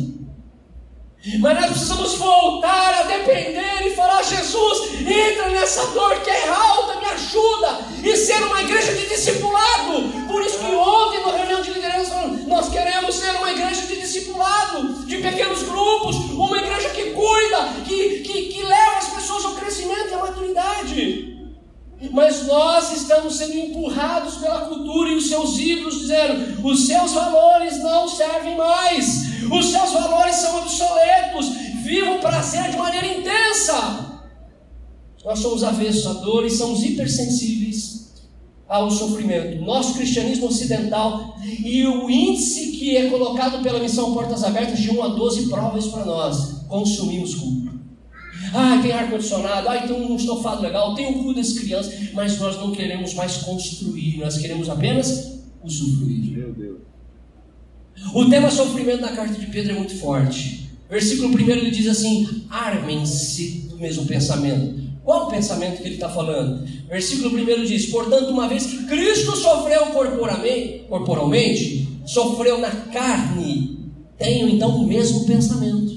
Mas nós precisamos voltar a depender e falar: Jesus, entra nessa dor que é alta, me ajuda. E ser uma igreja de discipulado. Por isso que ontem, na reunião de liderança, nós queremos ser uma igreja de discipulado, de pequenos grupos, uma igreja que cuida, que, que, que leva as pessoas ao crescimento e à maturidade. Mas nós estamos sendo empurrados pela cultura e os seus ídolos, dizendo: os seus valores não servem mais, os seus valores são obsoletos, viva o prazer de maneira intensa. Nós somos avessos à dor e somos hipersensíveis ao sofrimento. Nosso cristianismo ocidental e o índice que é colocado pela missão Portas Abertas de 1 a 12 provas para nós: consumimos culto. Ah, tem ar-condicionado, ah, tem um estofado legal, tem um cu das crianças, mas nós não queremos mais construir, nós queremos apenas usufruir. Meu Deus. O tema sofrimento na carta de Pedro é muito forte. Versículo 1 ele diz assim: armem-se do mesmo pensamento. Qual o pensamento que ele está falando? Versículo 1 diz: Portanto, uma vez que Cristo sofreu corporalmente, corporalmente sofreu na carne, tenham então o mesmo pensamento.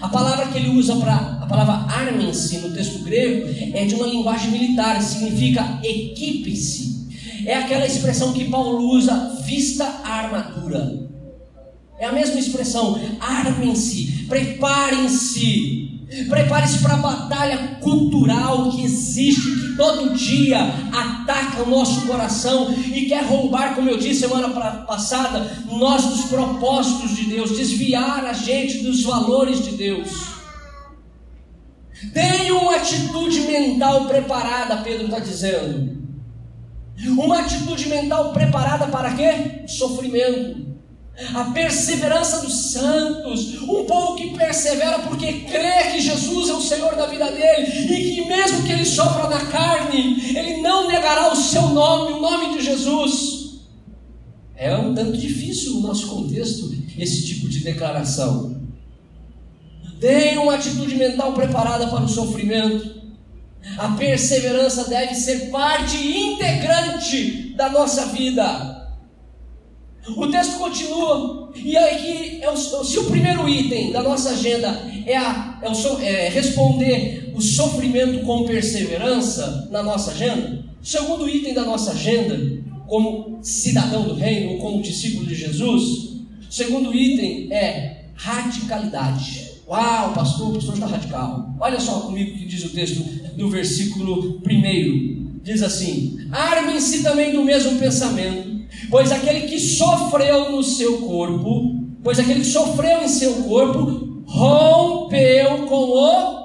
A palavra que ele usa para a palavra armem-se no texto grego é de uma linguagem militar, significa equipe-se. É aquela expressão que Paulo usa, vista a armadura. É a mesma expressão, armem-se, preparem-se. Prepare-se para a batalha cultural que existe, que todo dia ataca o nosso coração e quer roubar, como eu disse semana passada, nós dos propósitos de Deus, desviar a gente dos valores de Deus. Tenha uma atitude mental preparada, Pedro está dizendo. Uma atitude mental preparada para quê? Sofrimento a perseverança dos santos, um povo que persevera porque crê que Jesus é o Senhor da vida dele e que mesmo que ele sofra na carne, ele não negará o seu nome, o nome de Jesus. É um tanto difícil no nosso contexto esse tipo de declaração. Tenha uma atitude mental preparada para o sofrimento. A perseverança deve ser parte integrante da nossa vida. O texto continua, e aí é o, se o primeiro item da nossa agenda é, a, é, o, é responder o sofrimento com perseverança na nossa agenda, o segundo item da nossa agenda, como cidadão do reino, ou como discípulo de Jesus, o segundo item é radicalidade. Uau, pastor, o pastor está radical. Olha só comigo que diz o texto no versículo 1. Diz assim: Armem-se também do mesmo pensamento Pois aquele que sofreu no seu corpo, pois aquele que sofreu em seu corpo, rompeu com o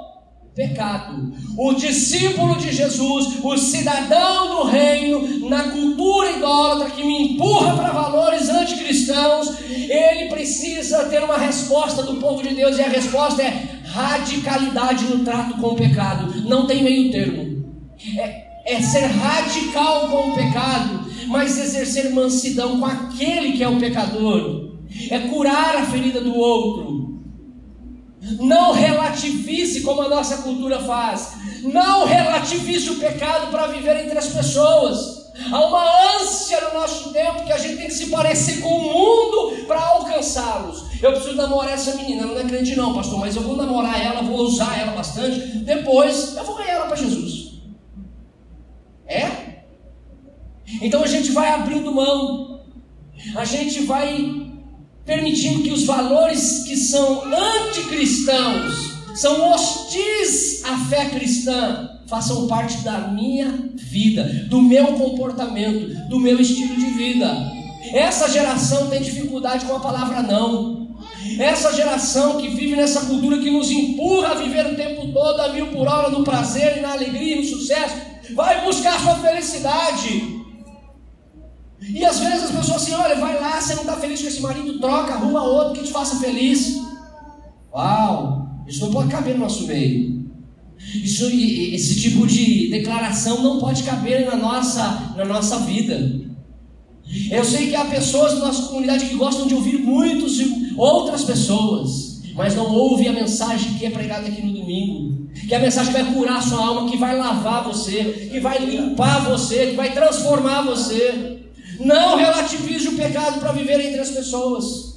pecado. O discípulo de Jesus, o cidadão do reino, na cultura idólatra que me empurra para valores anticristãos, ele precisa ter uma resposta do povo de Deus, e a resposta é radicalidade no trato com o pecado. Não tem meio termo. É, é ser radical com o pecado mas exercer mansidão com aquele que é o pecador, é curar a ferida do outro. Não relativize como a nossa cultura faz. Não relativize o pecado para viver entre as pessoas. Há uma ânsia no nosso tempo que a gente tem que se parecer com o mundo para alcançá-los. Eu preciso namorar essa menina, não é crente não, pastor, mas eu vou namorar ela, vou usar ela bastante. Depois eu vou ganhar ela para Jesus. É? Então a gente vai abrindo mão, a gente vai permitindo que os valores que são anticristãos, são hostis à fé cristã, façam parte da minha vida, do meu comportamento, do meu estilo de vida. Essa geração tem dificuldade com a palavra não. Essa geração que vive nessa cultura que nos empurra a viver o tempo todo a mil por hora no prazer, na alegria, no sucesso, vai buscar sua felicidade. E às vezes as pessoas assim, olha, vai lá, você não está feliz com esse marido, troca, arruma outro que te faça feliz. Uau, isso não pode caber no nosso meio. Isso, esse tipo de declaração não pode caber na nossa, na nossa vida. Eu sei que há pessoas na nossa comunidade que gostam de ouvir muitos outras pessoas, mas não ouvem a mensagem que é pregada aqui no domingo. Que é a mensagem que vai curar a sua alma, que vai lavar você, que vai limpar você, que vai transformar você. Não relativize o pecado para viver entre as pessoas.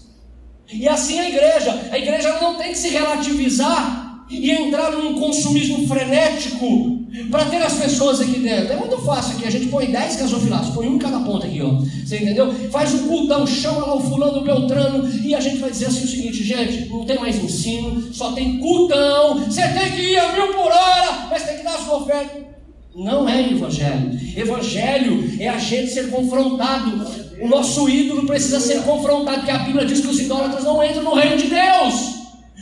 E assim a igreja. A igreja não tem que se relativizar e entrar num consumismo frenético para ter as pessoas aqui dentro. É muito fácil aqui, a gente põe 10 gasofilados, põe um em cada ponta aqui, ó. Você entendeu? Faz um cultão, chama lá o fulano, o beltrano, e a gente vai dizer assim o seguinte, gente, não tem mais ensino, só tem cultão, você tem que ir a mil por hora, mas tem que dar a sua oferta. Não é evangelho. Evangelho é a gente ser confrontado. O nosso ídolo precisa ser confrontado, porque a Bíblia diz que os idólatras não entram no reino de Deus.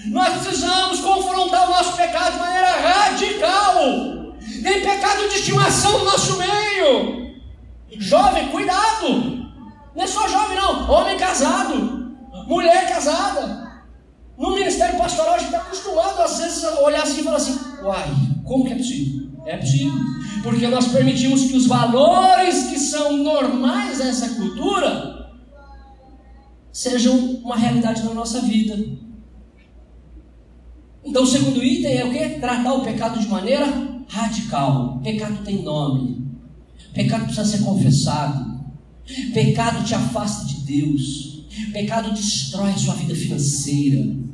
Nós precisamos confrontar o nosso pecado de maneira radical. Tem pecado de estimação no nosso meio. Jovem, cuidado. Não é só jovem, não. Homem casado, mulher casada. No ministério pastoral a gente está acostumado às vezes a olhar assim e falar assim: uai, como que é possível? É possível. Porque nós permitimos que os valores que são normais nessa cultura sejam uma realidade na nossa vida. Então, o segundo item é o que? Tratar o pecado de maneira radical. Pecado tem nome. Pecado precisa ser confessado. Pecado te afasta de Deus. Pecado destrói a sua vida financeira.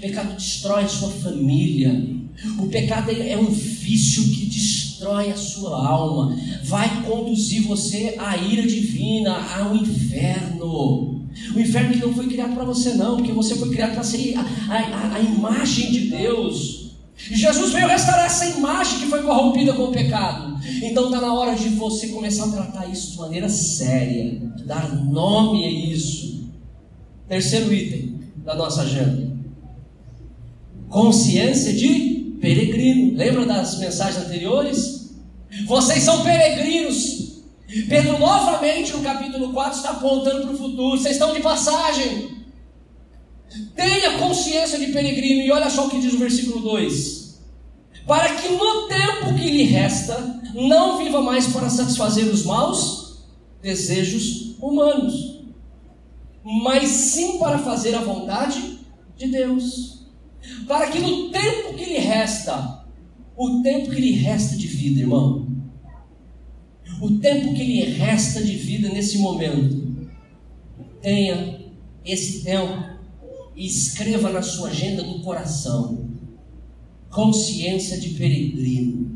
Pecado destrói a sua família. O pecado é um vício que destrói a sua alma. Vai conduzir você à ira divina, ao inferno. O inferno que não foi criado para você, não, porque você foi criado para ser a, a, a imagem de Deus. E Jesus veio restaurar essa imagem que foi corrompida com o pecado. Então está na hora de você começar a tratar isso de maneira séria, dar nome a isso. Terceiro item da nossa agenda: consciência de peregrino. Lembra das mensagens anteriores? Vocês são peregrinos. Pedro, novamente, no capítulo 4, está apontando para o futuro. Vocês estão de passagem. Tenha consciência de peregrino, e olha só o que diz o versículo 2: Para que no tempo que lhe resta, não viva mais para satisfazer os maus desejos humanos, mas sim para fazer a vontade de Deus. Para que no tempo que lhe resta, o tempo que lhe resta de vida, irmão, o tempo que lhe resta de vida nesse momento, tenha esse tempo e escreva na sua agenda do coração: consciência de peregrino.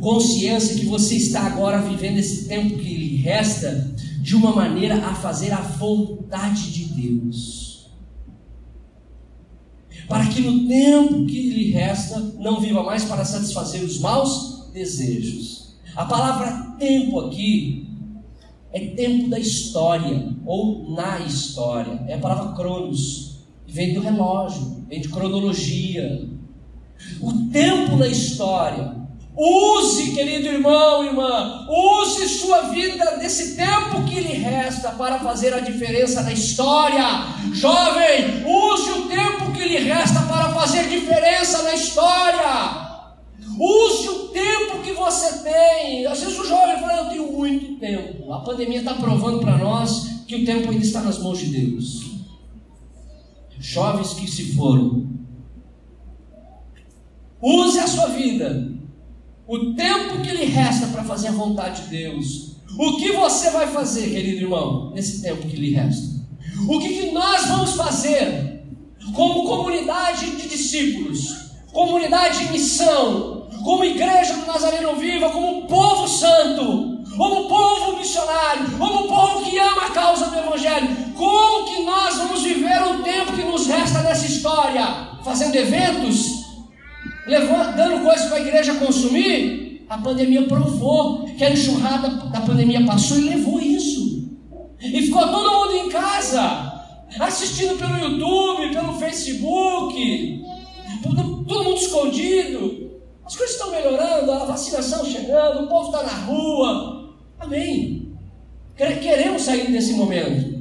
Consciência que você está agora vivendo esse tempo que lhe resta de uma maneira a fazer a vontade de Deus. Para que no tempo que lhe resta não viva mais para satisfazer os maus desejos. A palavra tempo aqui é tempo da história ou na história. É a palavra cronos vem do relógio, vem de cronologia. O tempo na história. Use, querido irmão, irmã, use sua vida desse tempo que lhe resta para fazer a diferença na história. Jovem, use o tempo que lhe resta para fazer diferença na história. Use o tempo que você tem. Às vezes o jovem fala, eu tenho muito tempo. A pandemia está provando para nós que o tempo ainda está nas mãos de Deus jovens que se foram. Use a sua vida, o tempo que lhe resta para fazer a vontade de Deus. O que você vai fazer, querido irmão, nesse tempo que lhe resta? O que, que nós vamos fazer como comunidade de discípulos, comunidade de missão, como igreja do Nazareno Viva, como povo santo? como povo missionário, como povo que ama a causa do Evangelho, como que nós vamos viver o tempo que nos resta nessa história? Fazendo eventos? Levando, dando coisas para a igreja consumir? A pandemia provou que a enxurrada da pandemia passou e levou isso. E ficou todo mundo em casa. assistindo pelo YouTube, pelo Facebook, todo mundo escondido. As coisas estão melhorando, a vacinação chegando, o povo está na rua. Amém. Queremos sair desse momento.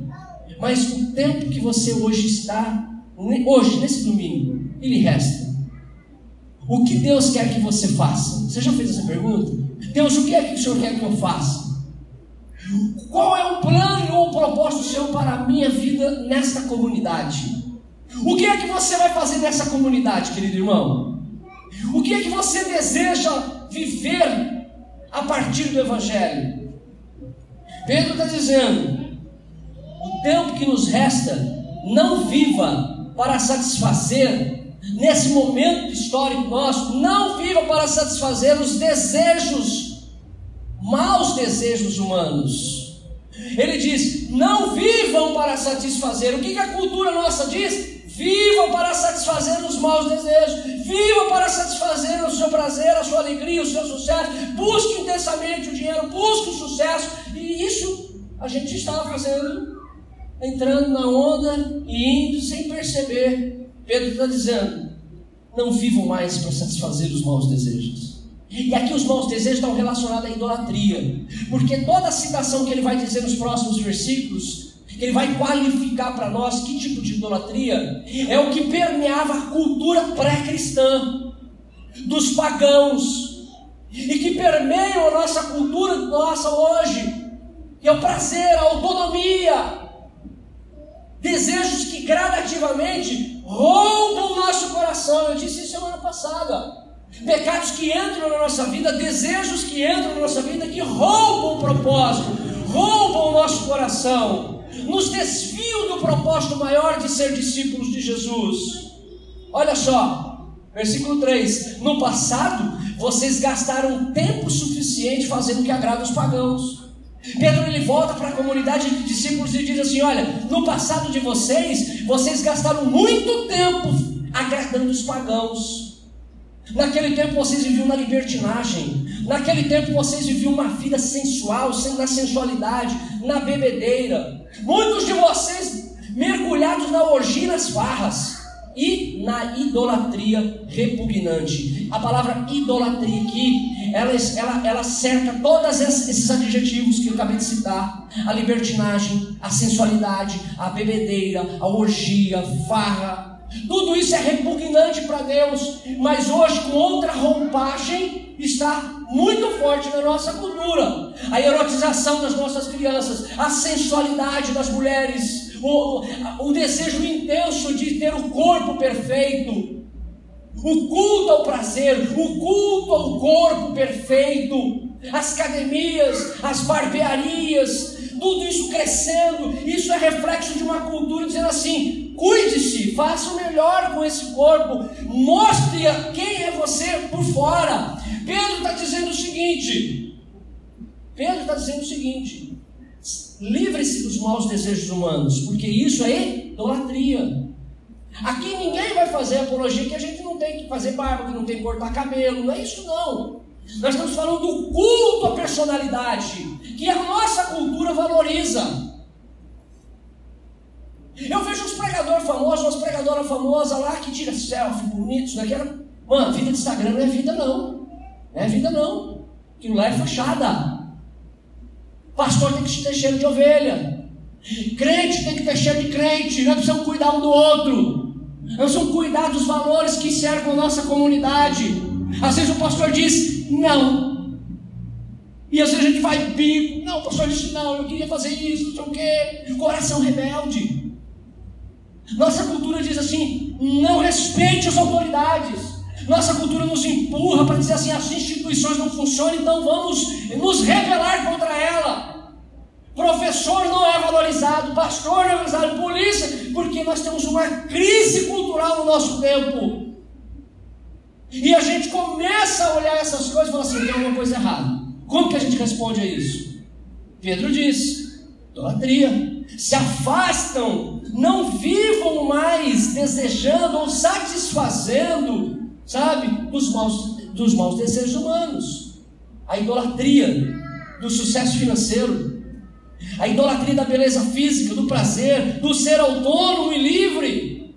Mas o tempo que você hoje está, hoje, nesse domingo, ele resta. O que Deus quer que você faça? Você já fez essa pergunta? Deus, o que é que o Senhor quer que eu faça? Qual é o plano ou o propósito do Senhor para a minha vida nesta comunidade? O que é que você vai fazer nessa comunidade, querido irmão? O que é que você deseja viver a partir do Evangelho? Pedro está dizendo: o tempo que nos resta, não viva para satisfazer, nesse momento histórico nosso, não viva para satisfazer os desejos, maus desejos humanos. Ele diz: não vivam para satisfazer. O que, que a cultura nossa diz? Viva para satisfazer os maus desejos. Viva para satisfazer o seu prazer, a sua alegria, o seu sucesso. Busque intensamente o dinheiro, busque o sucesso. E isso a gente estava fazendo, entrando na onda e indo sem perceber. Pedro está dizendo: não vivam mais para satisfazer os maus desejos. E aqui os maus desejos estão relacionados à idolatria, porque toda a citação que ele vai dizer nos próximos versículos ele vai qualificar para nós que tipo de idolatria é o que permeava a cultura pré-cristã dos pagãos e que permeia a nossa cultura nossa hoje, que é o prazer, a autonomia, desejos que gradativamente roubam o nosso coração. Eu disse isso semana passada. Pecados que entram na nossa vida, desejos que entram na nossa vida que roubam o propósito, roubam o nosso coração nos desviam do propósito maior de ser discípulos de Jesus. Olha só, versículo 3: No passado, vocês gastaram tempo suficiente fazendo o que agrada os pagãos. Pedro ele volta para a comunidade de discípulos e diz assim: Olha, no passado de vocês, vocês gastaram muito tempo agradando os pagãos. Naquele tempo vocês viviam na libertinagem. Naquele tempo vocês viviam uma vida sensual, na sensualidade, na bebedeira. Muitos de vocês mergulhados na orgia nas farras e na idolatria repugnante. A palavra idolatria aqui, ela, ela, ela cerca todos esses adjetivos que eu acabei de citar: a libertinagem, a sensualidade, a bebedeira, a orgia, farra, tudo isso é repugnante para Deus, mas hoje, com outra roupagem, está muito forte na nossa cultura. A erotização das nossas crianças, a sensualidade das mulheres, o, o desejo intenso de ter o corpo perfeito, o culto ao prazer, o culto ao corpo perfeito, as academias, as barbearias, tudo isso crescendo, isso é reflexo de uma cultura dizendo assim: cuide-se, faça o melhor com esse corpo, mostre quem é você por fora. Pedro está dizendo o seguinte: Pedro está dizendo o seguinte: livre-se dos maus desejos humanos, porque isso é idolatria. Aqui ninguém vai fazer apologia que a gente não tem que fazer barba, que não tem que cortar cabelo, não é isso não. Nós estamos falando do culto à personalidade que a nossa cultura valoriza. Eu vejo uns pregadores famosos, umas pregadoras famosas lá que tira selfie bonitos, daquela. Né? Mano, vida de Instagram não é vida não. Não é vida não. Aquilo lá é fachada. Pastor tem que ter cheiro de ovelha. Crente tem que ter cheiro de crente. Nós precisamos cuidar um do outro. Nós precisamos cuidar dos valores que cercam a nossa comunidade. Às vezes o pastor diz, não, e às vezes a gente vai bico, não, pastor disse não, eu queria fazer isso, não sei o quê. Coração rebelde. Nossa cultura diz assim: não respeite as autoridades. Nossa cultura nos empurra para dizer assim: as instituições não funcionam, então vamos nos rebelar contra ela. Professor não é valorizado, pastor não é valorizado, polícia, porque nós temos uma crise cultural no nosso tempo. E a gente começa a olhar essas coisas e fala assim: tem alguma coisa errada. Como que a gente responde a isso? Pedro diz: idolatria. Se afastam, não vivam mais desejando ou satisfazendo, sabe, dos maus, dos maus desejos humanos. A idolatria do sucesso financeiro. A idolatria da beleza física, do prazer, do ser autônomo e livre.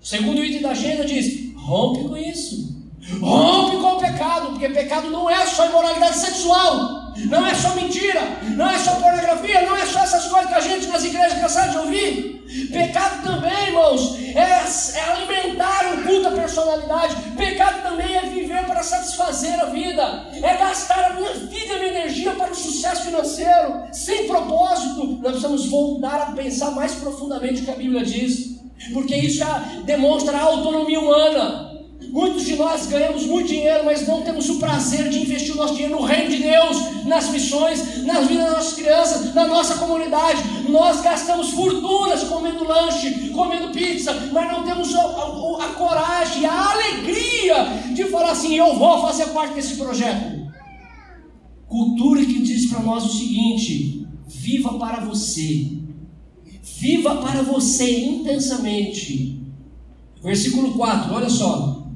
O segundo item da agenda diz: rompe com isso. Rompe com o pecado, porque pecado não é só imoralidade sexual, não é só mentira, não é só pornografia, não é só essas coisas que a gente nas igrejas cansadas de ouvir. Pecado também, irmãos, é, é alimentar o culto à personalidade. Pecado também é viver para satisfazer a vida, é gastar a minha vida e a minha energia para o sucesso financeiro, sem propósito. Nós precisamos voltar a pensar mais profundamente o que a Bíblia diz, porque isso já demonstra a autonomia humana. Muitos de nós ganhamos muito dinheiro, mas não temos o prazer de investir o nosso dinheiro no reino de Deus, nas missões, nas vidas das nossas crianças, na nossa comunidade. Nós gastamos fortunas comendo lanche, comendo pizza, mas não temos a, a, a coragem, a alegria de falar assim: eu vou fazer parte desse projeto. Cultura que diz para nós o seguinte: viva para você, viva para você intensamente. Versículo 4, olha só.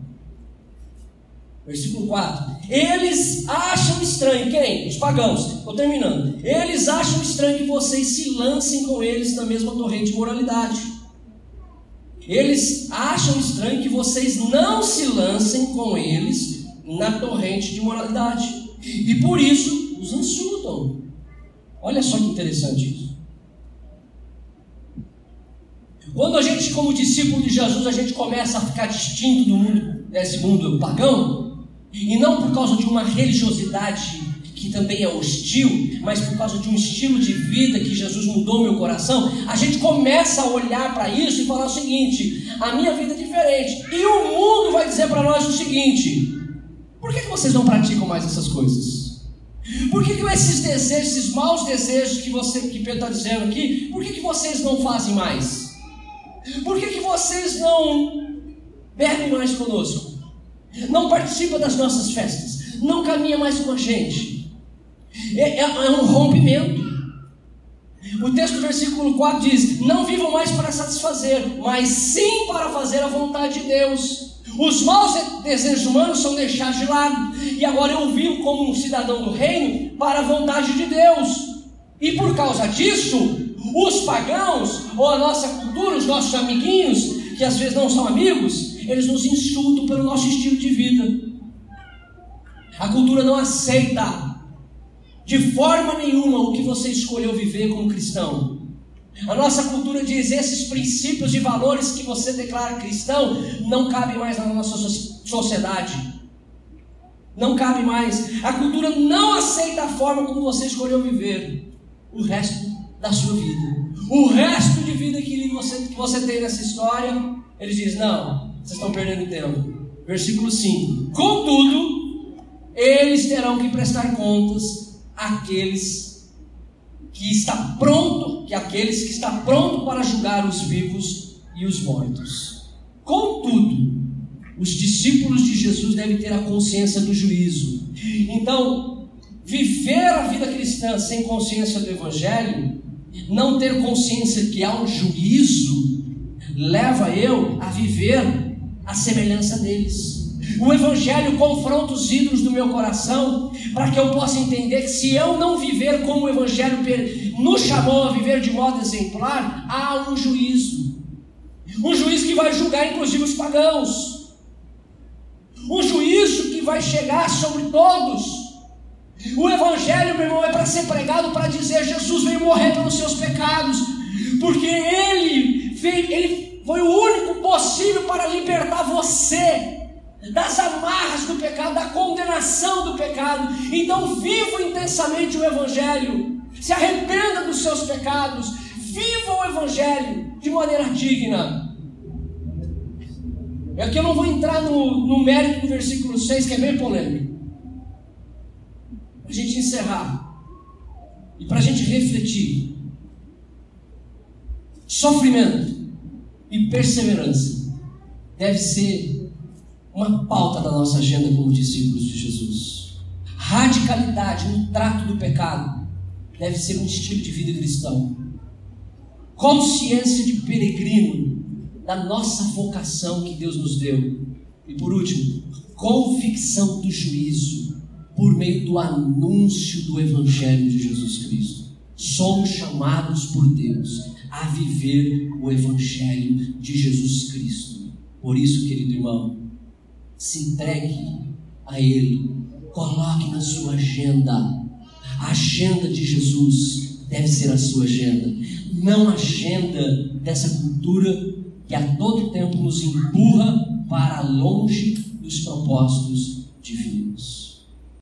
Versículo 4. Eles acham estranho, quem? Os pagãos. Estou terminando. Eles acham estranho que vocês se lancem com eles na mesma torrente de moralidade. Eles acham estranho que vocês não se lancem com eles na torrente de moralidade. E por isso os insultam. Olha só que interessante isso. Quando a gente, como discípulo de Jesus, a gente começa a ficar distinto do mundo, desse mundo pagão, e não por causa de uma religiosidade que também é hostil, mas por causa de um estilo de vida que Jesus mudou meu coração, a gente começa a olhar para isso e falar o seguinte: a minha vida é diferente. E o mundo vai dizer para nós o seguinte: por que, que vocês não praticam mais essas coisas? Por que, que esses desejos, esses maus desejos que você que Pedro está dizendo aqui, por que, que vocês não fazem mais? Por que, que vocês não bebem mais conosco? não participa das nossas festas, não caminha mais com a gente. É, é, é um rompimento. O texto do versículo 4 diz: Não vivam mais para satisfazer, mas sim para fazer a vontade de Deus. Os maus desejos humanos são deixados de lado, e agora eu vivo como um cidadão do reino para a vontade de Deus. E por causa disso, os pagãos, ou a nossa cultura, os nossos amiguinhos, que às vezes não são amigos, eles nos insultam pelo nosso estilo de vida. A cultura não aceita de forma nenhuma o que você escolheu viver como cristão. A nossa cultura diz: esses princípios e valores que você declara cristão não cabem mais na nossa sociedade. Não cabe mais. A cultura não aceita a forma como você escolheu viver o resto da sua vida. O resto de vida que você, que você tem nessa história, ele diz: não, vocês estão perdendo tempo. Versículo 5: Contudo, eles terão que prestar contas àqueles que está pronto, que aqueles que está pronto para julgar os vivos e os mortos. Contudo, os discípulos de Jesus devem ter a consciência do juízo. Então, viver a vida cristã sem consciência do Evangelho, não ter consciência que há um juízo, leva eu a viver a semelhança deles. O Evangelho confronta os ídolos do meu coração, para que eu possa entender que se eu não viver como o Evangelho nos chamou a viver de modo exemplar, há um juízo. Um juízo que vai julgar inclusive os pagãos. Um juízo que vai chegar sobre todos. O Evangelho, meu irmão, é para ser pregado para dizer: Jesus veio morrer pelos seus pecados, porque Ele, veio, ele foi o único possível para libertar você das amarras do pecado, da condenação do pecado. Então, viva intensamente o Evangelho, se arrependa dos seus pecados, viva o Evangelho de maneira digna. É que eu não vou entrar no, no mérito do versículo 6, que é bem polêmico. Para a gente encerrar e para a gente refletir. Sofrimento e perseverança deve ser uma pauta da nossa agenda como discípulos de Jesus. Radicalidade no trato do pecado deve ser um estilo de vida cristão. Consciência de peregrino da nossa vocação que Deus nos deu. E por último, convicção do juízo por meio do anúncio do Evangelho de Jesus Cristo. Somos chamados por Deus a viver o Evangelho de Jesus Cristo. Por isso, querido irmão, se entregue a Ele, coloque na sua agenda. A agenda de Jesus deve ser a sua agenda, não a agenda dessa cultura que a todo tempo nos empurra para longe dos propósitos divinos.